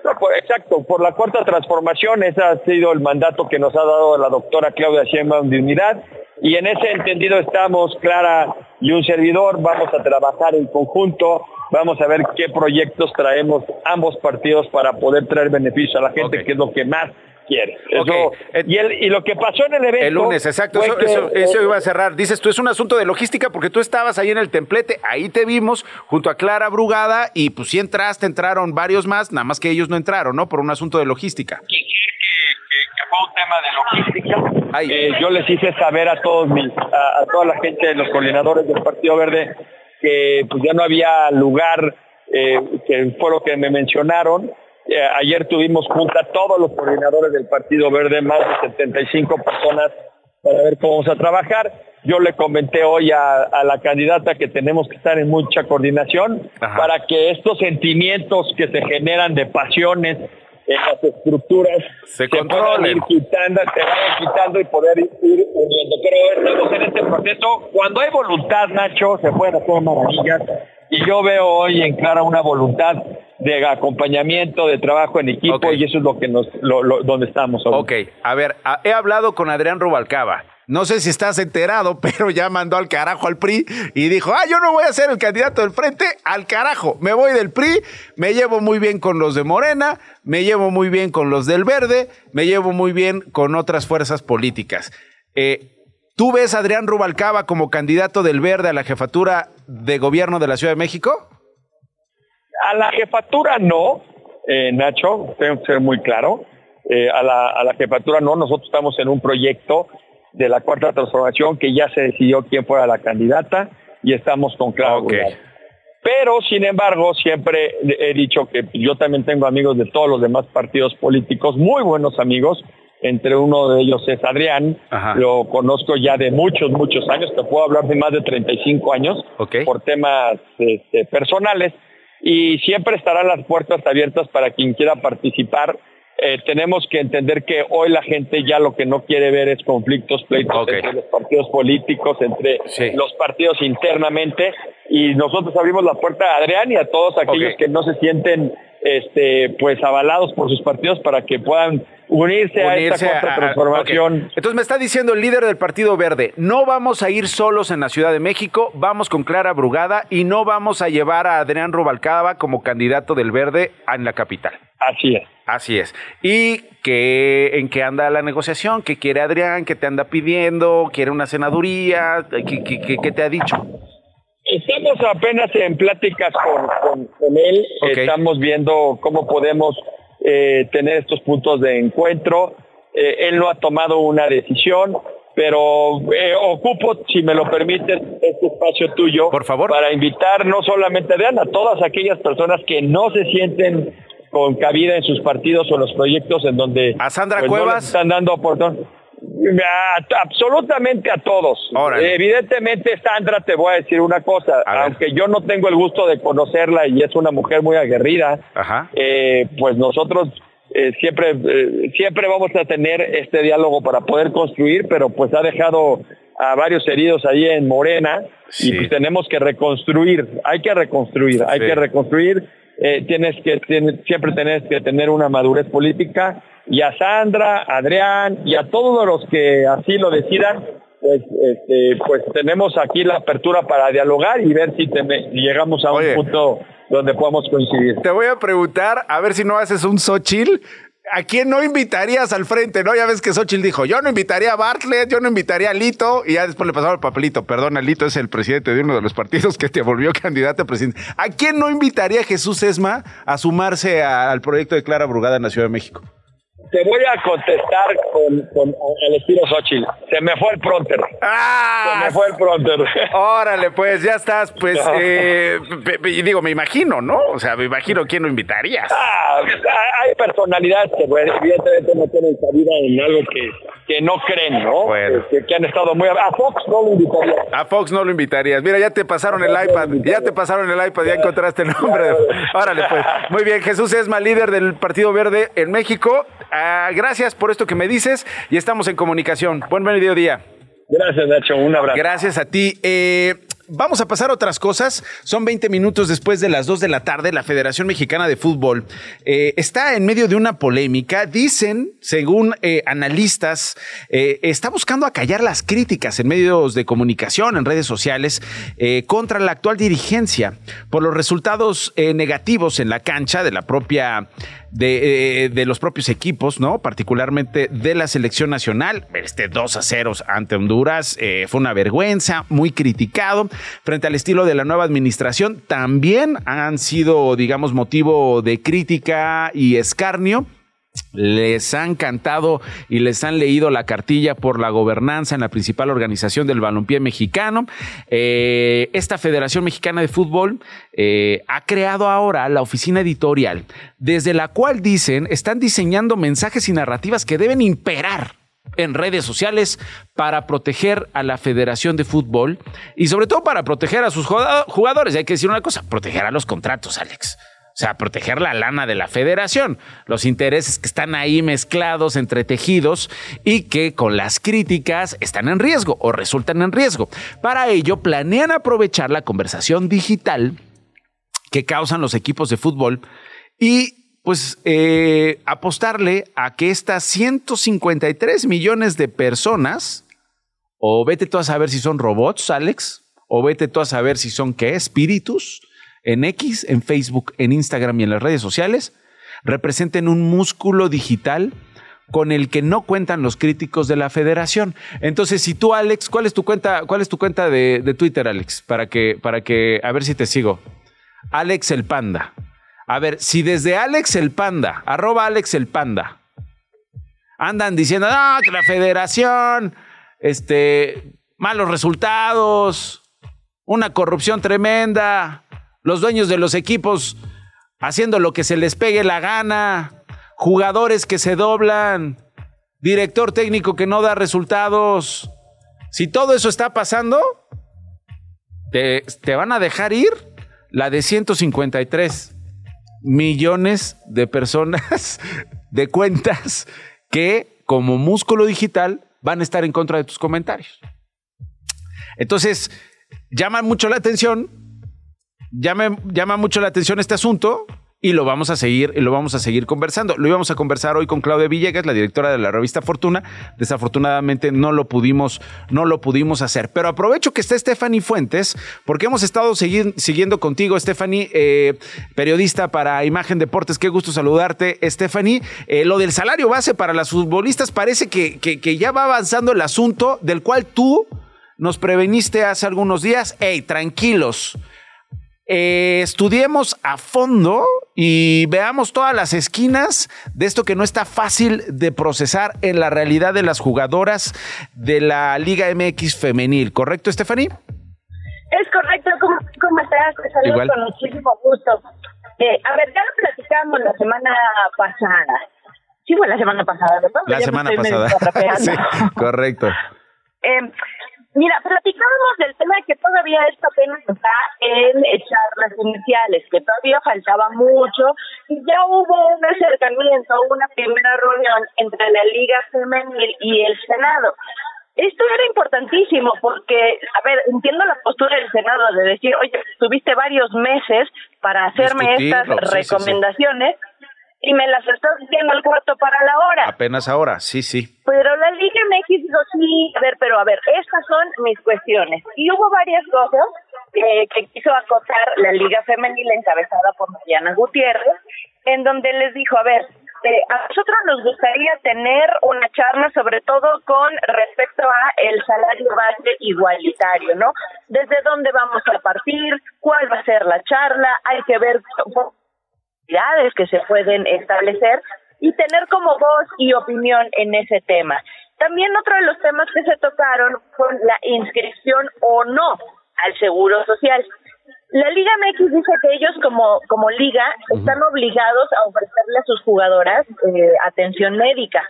no, por- exacto, por la cuarta transformación, ese ha sido el mandato que nos ha dado la doctora Claudia Sheinbaum de unidad. Y en ese entendido estamos, Clara y un servidor, vamos a trabajar en conjunto, vamos a ver qué proyectos traemos ambos partidos para poder traer beneficio a la gente, que es lo que más quiere. Eso- y, el- y lo que pasó en el evento... El lunes, exacto. Eso, que- eso- eso iba a cerrar. Dices tú, es un asunto de logística porque tú estabas ahí en el templete, ahí te vimos junto a Clara Brugada y pues sí entraste, entraron varios más, nada más que ellos no entraron, ¿no? Por un asunto de logística. que fue un tema de logística. Eh, yo les hice saber a todos mis, a, a toda la gente de los coordinadores del Partido Verde que pues ya no había lugar, eh, que fue lo que me mencionaron. Eh, ayer tuvimos junta todos los coordinadores del Partido Verde, más de 75 personas, para ver cómo vamos a trabajar. Yo le comenté hoy a, a la candidata que tenemos que estar en mucha coordinación para que estos sentimientos que se generan de pasiones en las estructuras se, puedan ir quitando, se vayan quitando y poder ir, ir uniendo. Pero estamos en este proceso. Cuando hay voluntad, Nacho, se pueden hacer maravillas. Y yo veo hoy en Clara una voluntad de acompañamiento, de trabajo en equipo, y eso es lo que nos, lo, lo- donde estamos hoy. Ok, a ver, a- he hablado con Adrián Rubalcaba. No sé si estás enterado, pero ya mandó al carajo al PRI y dijo, ah, yo no voy a ser el candidato del frente, al carajo, me voy del PRI, me llevo muy bien con los de Morena, me llevo muy bien con los del Verde, me llevo muy bien con otras fuerzas políticas. Eh, ¿Tú ves a Adrián Rubalcaba como candidato del Verde a la jefatura de gobierno de la Ciudad de México? A la jefatura no, eh, Nacho, tengo que ser muy claro. Eh, a, la, a la jefatura no, nosotros estamos en un proyecto de la cuarta transformación que ya se decidió quién fuera la candidata y estamos con Clara Brugada. Pero, sin embargo, siempre he dicho que yo también tengo amigos de todos los demás partidos políticos, muy buenos amigos. Entre uno de ellos es Adrián, lo conozco ya de muchos, muchos años, te puedo hablar de más de 35 años por temas este, personales. Y siempre estarán las puertas abiertas para quien quiera participar. Eh, tenemos que entender que hoy la gente ya lo que no quiere ver es conflictos, pleitos entre los partidos políticos, entre los partidos internamente. Y nosotros abrimos la puerta a Adrián y a todos aquellos que no se sienten este pues avalados por sus partidos para que puedan unirse, a esta transformación. Entonces me está diciendo el líder del Partido Verde, no vamos a ir solos en la Ciudad de México, vamos con Clara Brugada y no vamos a llevar a Adrián Rubalcaba como candidato del Verde en la capital. Así es. Así es. ¿Y que, en qué anda la negociación? ¿Qué quiere Adrián? ¿Qué te anda pidiendo? ¿Quiere una senaduría? ¿Qué, qué, te ha dicho? Estamos apenas en pláticas con, con, él. Estamos viendo cómo podemos eh, tener estos puntos de encuentro. Eh, él no ha tomado una decisión, pero eh, ocupo, si me lo permites, este espacio tuyo. Por favor. Para invitar no solamente a a todas aquellas personas que no se sienten con cabida en sus partidos o los proyectos en donde a Sandra pues, Cuevas están dando oportunidad absolutamente a todos. Evidentemente, Sandra, te voy a decir una cosa, aunque yo no tengo el gusto de conocerla y es una mujer muy aguerrida, eh, pues nosotros eh, siempre, eh, siempre vamos a tener este diálogo para poder construir, pero pues ha dejado a varios heridos ahí en Morena y pues tenemos que reconstruir, hay que reconstruir, hay que reconstruir. Eh, tienes que siempre tienes que tener una madurez política y a Sandra, a Adrián y a todos los que así lo decidan, pues, este, pues tenemos aquí la apertura para dialogar y ver si llegamos a un punto donde podamos coincidir. Te voy a preguntar, a ver si no haces un Xochitl ¿a quién no invitarías al frente? ¿No? Ya ves que Xochitl dijo, yo no invitaría a Bartlett, yo no invitaría a Lito, y ya después le pasaron el papelito. Perdona, Lito es el presidente de uno de los partidos que te volvió candidato a presidente. ¿A quién no invitaría Jesús Esma a sumarse al proyecto de Clara Brugada en la Ciudad de México? Te voy a contestar con, con el estilo Xochitl. Se me fue el pronter. ¡Ah! Se me fue el pronter. Órale, pues ya estás. Pues, eh, digo, me imagino, ¿no? O sea, me imagino quién lo invitarías. Ah, hay personalidades que pues, evidentemente no tienen salida en algo que, que no creen, ¿no? Bueno. Que, han estado muy... A Fox no lo invitarías. A Fox no lo invitarías. Mira, ya te pasaron el iPad. Ya te pasaron el iPad, ya encontraste el nombre. Órale, pues. Muy bien, Jesús Esma, líder del Partido Verde en México. Ah, gracias por esto que me dices y estamos en comunicación. Buen mediodía. Gracias, Nacho. Un abrazo. Gracias a ti. Eh, vamos a pasar a otras cosas. Son 20 minutos después de las 2 de la tarde. La Federación Mexicana de Fútbol eh, está en medio de una polémica. Dicen, según eh, analistas, eh, está buscando acallar las críticas en medios de comunicación, en redes sociales, contra la actual dirigencia por los resultados negativos en la cancha de la propia de, de, los propios equipos, ¿no? Particularmente de la selección nacional. Este 2 a 0 ante Honduras fue una vergüenza, muy criticado frente al estilo de la nueva administración también han sido, digamos, motivo de crítica y escarnio les han cantado y les han leído la cartilla por la gobernanza en la principal organización del balompié mexicano. Eh, esta Federación Mexicana de Fútbol eh, ha creado ahora la oficina editorial, desde la cual dicen están diseñando mensajes y narrativas que deben imperar en redes sociales para proteger a la Federación de Fútbol y sobre todo para proteger a sus jugadores. Hay que decir una cosa, proteger a los contratos, Alex. O sea, proteger la lana de la federación, los intereses que están ahí mezclados, entretejidos y que con las críticas están en riesgo o resultan en riesgo. Para ello, planean aprovechar la conversación digital que causan los equipos de fútbol y pues eh, apostarle a que estas 153 millones de personas, o vete tú a saber si son robots, Alex, o vete tú a saber si son qué, espíritus, en X, en Facebook, en Instagram y en las redes sociales, representen un músculo digital con el que no cuentan los críticos de la federación. Entonces, si tú, Alex, ¿cuál es tu cuenta, cuál es tu cuenta de, Twitter, Alex? Para que, para que, a ver si te sigo. Alex el Panda. A ver, si desde Alex el Panda, arroba Alex el Panda, andan diciendo, no, que la federación, este, malos resultados, una corrupción tremenda, los dueños de los equipos haciendo lo que se les pegue la gana, jugadores que se doblan, director técnico que no da resultados. Si todo eso está pasando, te, van a dejar ir la de 153 millones de personas, de cuentas, que como músculo digital van a estar en contra de tus comentarios. Entonces, llama mucho la atención, llama, llama mucho la atención este asunto y lo vamos a seguir y lo vamos a seguir conversando. Lo íbamos a conversar hoy con Claudia Villegas, la directora de la revista Fortuna. Desafortunadamente no lo pudimos no lo pudimos hacer, pero aprovecho que está Stephanie Fuentes porque hemos estado siguiendo contigo, Stephanie, eh, periodista para Imagen Deportes. Qué gusto saludarte, Stephanie. Eh, lo del salario base para las futbolistas parece que, que ya va avanzando el asunto del cual tú nos preveniste hace algunos días. Hey, tranquilos eh, estudiemos a fondo y veamos todas las esquinas de esto que no está fácil de procesar en la realidad de las jugadoras de la Liga MX femenil. ¿Correcto, Stephanie? Es correcto. ¿Cómo, estás? Te saludo con muchísimo gusto. Eh, a ver, ya lo platicamos la semana pasada. Sí, fue la semana pasada, ¿verdad? La semana pasada. sí, correcto. Eh, Mira, platicábamos del tema de que todavía esto apenas está en charlas iniciales, que todavía faltaba mucho, y ya hubo un acercamiento, una primera reunión entre la Liga Femenil y el Senado. Esto era importantísimo porque, a ver, entiendo la postura del Senado de decir, oye, tuviste varios meses para hacerme estas recomendaciones y me las estás diciendo al cuarto para la hora. Apenas ahora, sí, sí. Pero la Liga MX dijo, sí, a ver, pero a ver, estas son mis cuestiones. Y hubo varias cosas que quiso acotar la Liga Femenil encabezada por Mariana Gutiérrez, en donde les dijo, a ver, eh, a nosotros nos gustaría tener una charla sobre todo con respecto a el salario base igualitario, ¿no? ¿Desde dónde vamos a partir? ¿Cuál va a ser la charla? Hay que ver que se pueden establecer y tener como voz y opinión en ese tema. También otro de los temas que se tocaron fue la inscripción o no al seguro social. La Liga MX dice que ellos como, como liga están obligados a ofrecerle a sus jugadoras eh, atención médica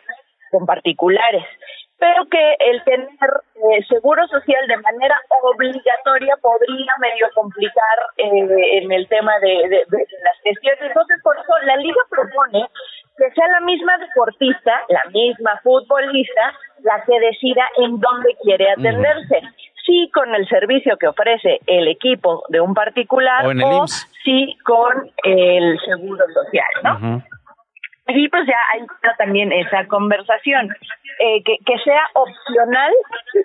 con particulares pero que el tener eh, seguro social de manera obligatoria podría medio complicar eh, en el tema de, las gestiones. Entonces, por eso la liga propone que sea la misma deportista, la misma futbolista, la que decida en dónde quiere atenderse. Sí con el servicio que ofrece el equipo de un particular o, sí con el seguro social, ¿no? Y pues ya hay también esa conversación. Eh, que, que, sea opcional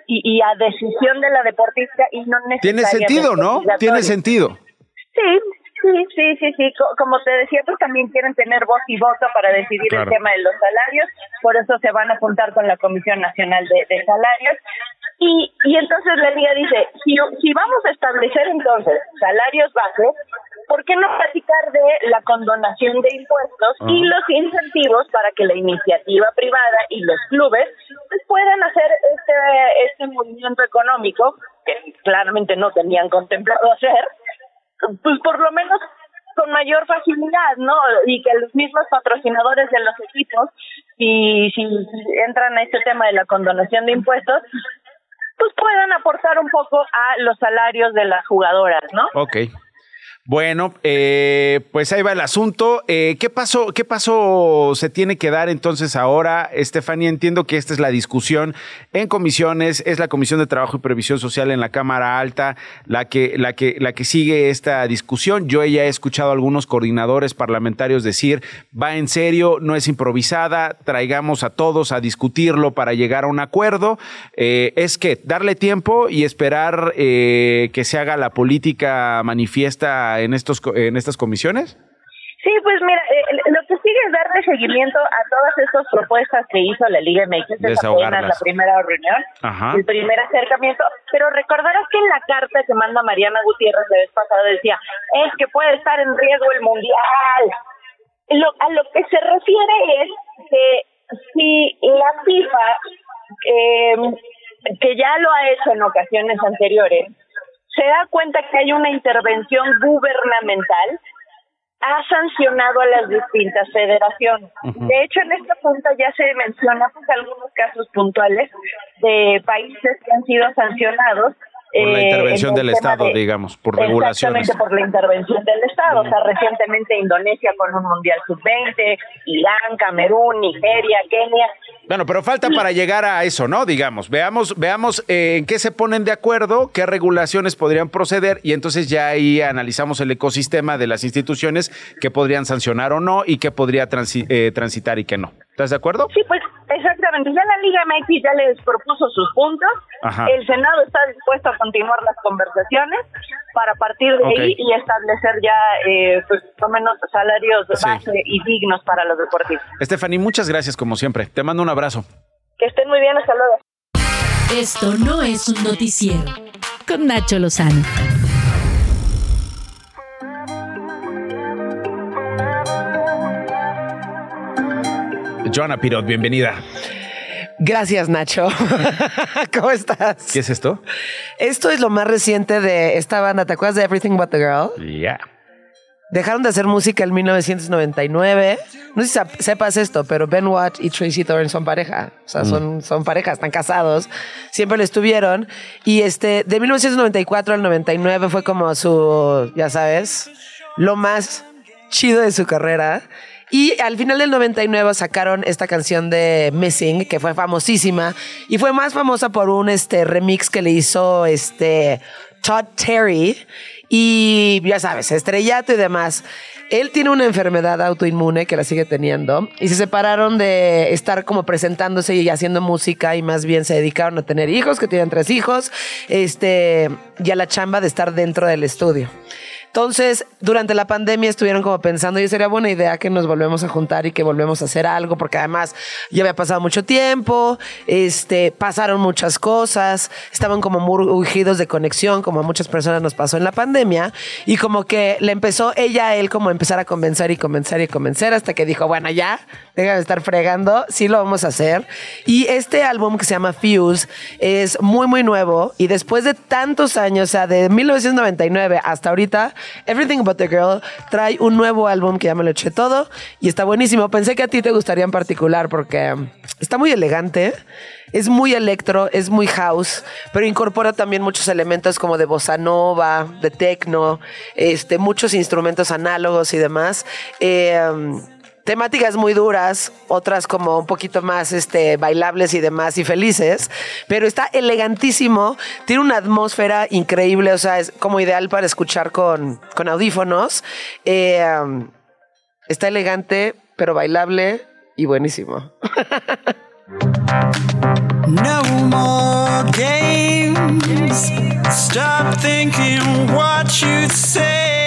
y, a decisión de la deportista y no necesariamente. Tiene sentido, ¿no? Tiene sentido. Sí, sí, sí, sí, sí. Como te decía, pues también quieren tener voz y voto para decidir el tema de los salarios, por eso se van a juntar con la Comisión Nacional de, de Salarios. Y, y entonces la liga dice, si, si vamos a establecer entonces salarios bajos, ¿por qué no platicar de la condonación de impuestos y los incentivos para que la iniciativa privada y los clubes pues, puedan hacer este, este movimiento económico que claramente no tenían contemplado hacer, pues por lo menos con mayor facilidad, ¿no? Y que los mismos patrocinadores de los equipos, y si entran a este tema de la condonación de impuestos, pues puedan aportar un poco a los salarios de las jugadoras, ¿no? Ok. Bueno, eh, pues ahí va el asunto. Eh, ¿Qué pasó? ¿Qué pasó se tiene que dar entonces ahora, Estefanía? Entiendo que esta es la discusión en comisiones, es la Comisión de Trabajo y Previsión Social en la Cámara Alta la que, la que, la que sigue esta discusión. Yo ya he escuchado a algunos coordinadores parlamentarios decir, va en serio, no es improvisada, traigamos a todos a discutirlo para llegar a un acuerdo. Eh, es que darle tiempo y esperar que se haga la política manifiesta en, estos, en estas comisiones? Sí, pues mira, eh, lo que sigue es darle seguimiento a todas estas propuestas que hizo la Liga MX. Es apenas la primera reunión, el primer acercamiento. Pero recordarás que en la carta que manda Mariana Gutiérrez la vez pasada decía, es que puede estar en riesgo el Mundial. Lo, a lo que se refiere es que si la FIFA, eh, que ya lo ha hecho en ocasiones anteriores, se da cuenta que hay una intervención gubernamental, ha sancionado a las distintas federaciones. De hecho, en este punto ya se menciona pues, algunos casos puntuales de países que han sido sancionados por la eh, intervención del Estado, digamos, por regulaciones. Exactamente, por la intervención del Estado. O sea, recientemente Indonesia con un Mundial Sub-20, Irán, Camerún, Nigeria, Kenia. Bueno, pero falta para llegar a eso, ¿no? Digamos, veamos, veamos eh, en qué se ponen de acuerdo, qué regulaciones podrían proceder y entonces ya ahí analizamos el ecosistema de las instituciones que podrían sancionar o no y qué podría transi- eh, transitar y qué no. ¿Estás de acuerdo? Sí, pues exactamente. Ya la Liga MX ya les propuso sus puntos. Ajá. El Senado está dispuesto a continuar las conversaciones para partir de ahí y establecer ya, eh, pues, por lo menos salarios Sí. base y dignos para los deportistas. Stephanie, muchas gracias como siempre. Te mando un abrazo. Que estén muy bien, hasta luego. Esto no es un noticiero. Con Nacho Lozano. Joana Pirot, bienvenida. Gracias, Nacho. ¿Cómo estás? ¿Qué es esto? Esto es lo más reciente de esta banda. ¿Te acuerdas de Everything But the Girl? Ya. Dejaron de hacer música en 1999. No sé si sepas esto, pero Ben Watt y Tracy Thorn son pareja. O sea, Mm. son, son pareja, están casados. Siempre lo estuvieron. Y este, de 1994 al 99 fue como su, ya sabes, lo más chido de su carrera. Y al final del 99 sacaron esta canción de Missing, que fue famosísima. Y fue más famosa por un este, remix que le hizo este, Todd Terry. Y ya sabes, estrellato y demás. Él tiene una enfermedad autoinmune que la sigue teniendo y se separaron de estar como presentándose y haciendo música y más bien se dedicaron a tener hijos, que tienen tres hijos, este, y a la chamba de estar dentro del estudio. Entonces, durante la pandemia estuvieron como pensando, y sería buena idea que nos volvemos a juntar y que volvemos a hacer algo, porque además ya había pasado mucho tiempo, este, pasaron muchas cosas, estaban como muy urgidos de conexión, como a muchas personas nos pasó en la pandemia, y como que le empezó ella a él como a empezar a convencer y convencer y convencer, hasta que dijo, bueno, ya, deja de estar fregando, sí lo vamos a hacer. Y este álbum que se llama Fuse es muy, muy nuevo, y después de tantos años, o sea, de 1999 hasta ahorita, Everything But the Girl trae un nuevo álbum que ya me lo eché todo y está buenísimo. Pensé que a ti te gustaría en particular porque está muy elegante, es muy electro, es muy house, pero incorpora también muchos elementos como de bossa nova, de techno, este, muchos instrumentos análogos y demás. Eh, temáticas muy duras, otras como un poquito más este, bailables y demás y felices, pero está elegantísimo, tiene una atmósfera increíble, o sea, es como ideal para escuchar con, con audífonos. Eh, está elegante, pero bailable y buenísimo. No more games. Stop thinking what you say.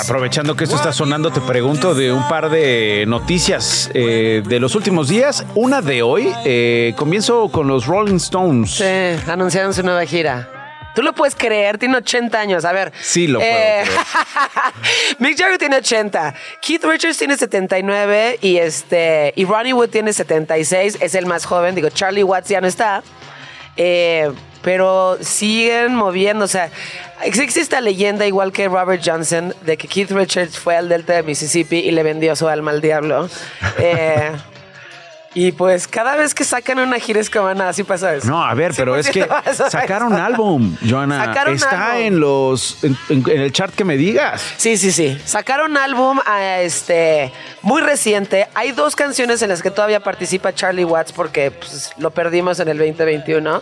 Aprovechando que esto está sonando, te pregunto de un par de noticias eh, de los últimos días. Una de hoy, eh, comienzo con los Rolling Stones. Sí, anunciaron su nueva gira. Tú lo puedes creer, tiene 80 años. A ver. Sí, lo puedo eh, creer. Mick Jagger tiene 80, Keith Richards tiene 79 y este y Ronnie Wood tiene 76, es el más joven, digo Charlie Watts ya no está. Eh, pero siguen moviendo, o sea, existe esta leyenda igual que Robert Johnson de que Keith Richards fue al delta de Mississippi y le vendió su alma al diablo. Eh, y pues cada vez que sacan una gira es como nada, así pasa eso. No, a ver, pero es que 100% eso es. sacaron álbum, Joana. Sacaron Está álbum. en los en, en- en el chart que me digas. Sí, sí, sí. Sacaron álbum ah, este, muy reciente. Hay dos canciones en las que todavía participa Charlie Watts porque pues, lo perdimos en el 2021.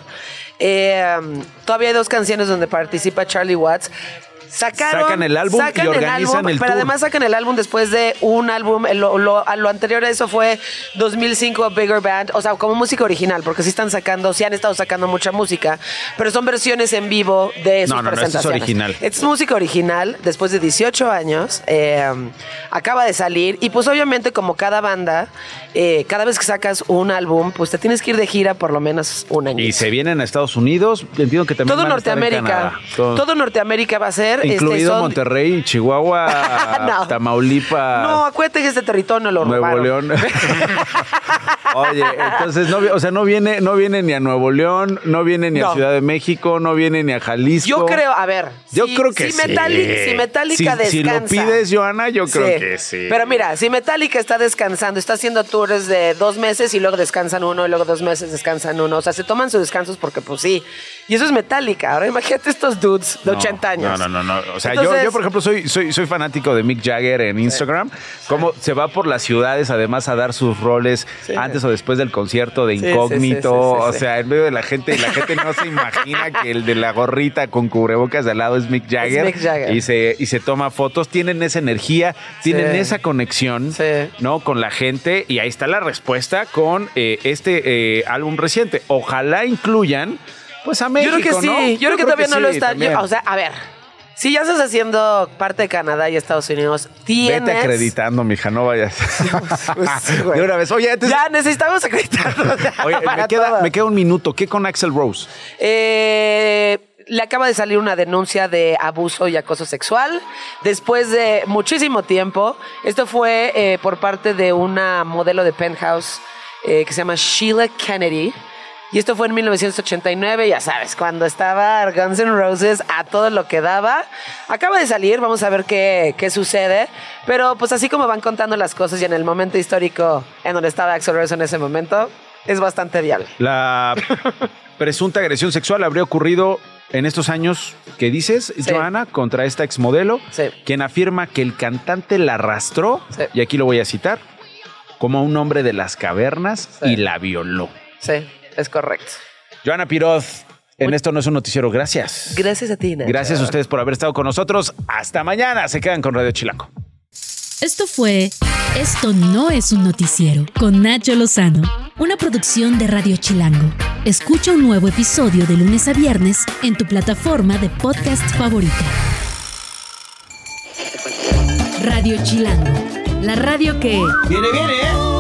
Eh, todavía hay dos canciones donde participa Charlie Watts. Sacaron, Sacan el álbum y sacan organizan álbum, el Pero tour. además sacan el álbum después de un álbum. Lo, lo- lo anterior a eso fue 2005 Bigger Band. O sea, como música original, porque sí están sacando, sí han estado sacando mucha música, pero son versiones en vivo de sus No, no, no, esto es presentaciones. original. Es música original, después de 18 años, eh, acaba de salir y pues obviamente como cada banda, eh, cada vez que sacas un álbum, pues te tienes que ir de gira por lo menos un año. Y se vienen a Estados Unidos. Entiendo que también Todo van a estar en Norteamérica, Canadá. Todo- todo Norteamérica va a ser. Este, incluido son- Monterrey, Chihuahua, No. Tamaulipas, No, acuérdate que este territorio no lo Nuevo robaron. León. Oye, entonces no, o sea, no viene, no viene ni a Nuevo León, no viene ni a. Ciudad de México, no viene ni a Jalisco. Yo creo, a ver. Yo si- creo que si sí. Metallica, si Metallica Si- si lo descansa. pides, Joana, yo creo que sí. Pero mira, si Metallica está descansando, está haciendo tours de dos meses y luego descansan uno y luego dos meses descansan uno. O sea, se toman sus descansos porque pues sí. Y eso es Metallica. Ahora imagínate estos dudes de No, 80 años. No, no, no, no. O sea, yo, Entonces- yo, por ejemplo, soy, soy, soy fanático de Mick Jagger en Instagram. Cómo se va por las ciudades, además, a dar sus roles Sí. antes o después del concierto de incógnito. sí, sí, o sea, en medio de la gente, la gente no se imagina que el de la gorrita con cubrebocas de al lado es Mick Jagger. Mick Jagger. Y se, y se toma fotos. Tienen esa energía, tienen esa conexión, ¿no? Con la gente. Y ahí está la respuesta con eh, este eh, álbum reciente. Ojalá incluyan, pues, a México, Yo creo que sí. ¿no? Yo, creo que todavía no lo sí, está. yo- también. o sea, a ver. Si ya estás haciendo parte de Canadá y Estados Unidos, tienes. Vete acreditando, mija, no vayas. Pues, güey. de una vez. Oye, antes- Ya necesitamos acreditarlo. ya, Oye, queda, me queda un minuto. ¿Qué con Axel Rose? Eh, le acaba de salir una denuncia de abuso y acoso sexual después de muchísimo tiempo. Esto fue eh, por parte de una modelo de Penthouse eh, que se llama Sheila Kennedy. Y esto fue en 1989, ya sabes, cuando estaba Guns N' Roses a todo lo que daba. Acaba de salir, vamos a ver qué, qué sucede. Pero pues así como van contando las cosas y en el momento histórico en donde estaba Axel Rose en ese momento, es bastante viable. La presunta agresión sexual habría ocurrido en estos años que dices, Joana, contra esta exmodelo, quien afirma que el cantante la arrastró, y aquí lo voy a citar, como un hombre de las cavernas y la violó. Sí, es correcto. Joana Piroz, en esto no es un noticiero. Gracias. Gracias a ti, Nacho. Gracias a ustedes por haber estado con nosotros. Hasta mañana. Se quedan con Radio Chilango. Esto fue Esto no es un noticiero con Nacho Lozano, una producción de Radio Chilango. Escucha un nuevo episodio de lunes a viernes en tu plataforma de podcast favorita. Radio Chilango, la radio que... Viene, viene, ¿eh?